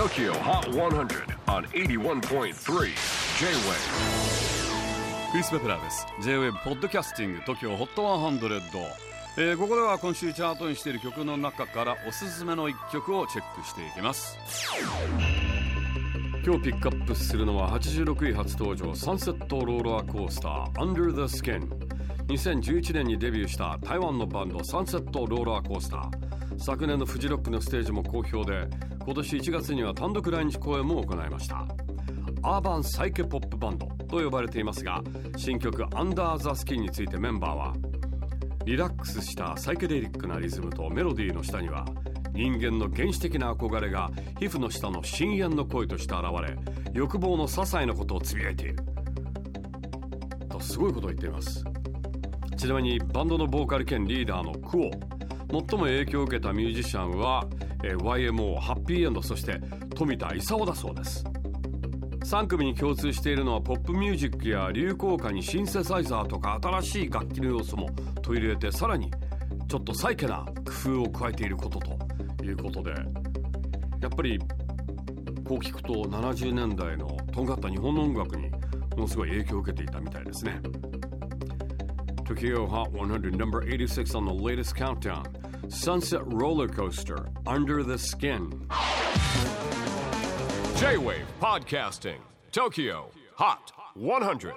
TOKYO HOT 100 on 81.3 J-WAVE クリス・ベプラーです。J-WAVE ポッドキャスティング TOKYO HOT 100、えー、ここでは今週チャートにしている曲の中からおすすめの一曲をチェックしていきます。今日ピックアップするのは86位初登場サンセットローラーコースター Under the Skin 2011年にデビューした台湾のバンドサンセットローラーコースター。昨年のフジロックのステージも好評で今年1月には単独来日公演も行いました。アーバンサイケポップバンドと呼ばれていますが新曲「アンダー・ザ・スキン」についてメンバーはリラックスしたサイケデリックなリズムとメロディーの下には人間の原始的な憧れが皮膚の下の深淵の声として現れ欲望の些細なことをつぶやいている。とすごいことを言っています。ちなみにバンドのボーカル兼リーダーのクオ。最も影響を受けたミュージシャンは、YMO ハッピーエンドそして富田勲だそうです。3組に共通しているのはポップミュージックや流行歌にシンセサイザーとか新しい楽器の要素も取り入れてさらにちょっとサイケな工夫を加えていることと。いうことでやっぱりこう聞くと70年代のとんがった日本の音楽にものすごい影響を受けていたみたいですね Tokyo Hot 100 number 86 on the latest countdown Sunset Roller Coaster Under the Skin J-WAVE PODCASTING TOKYO HOT 100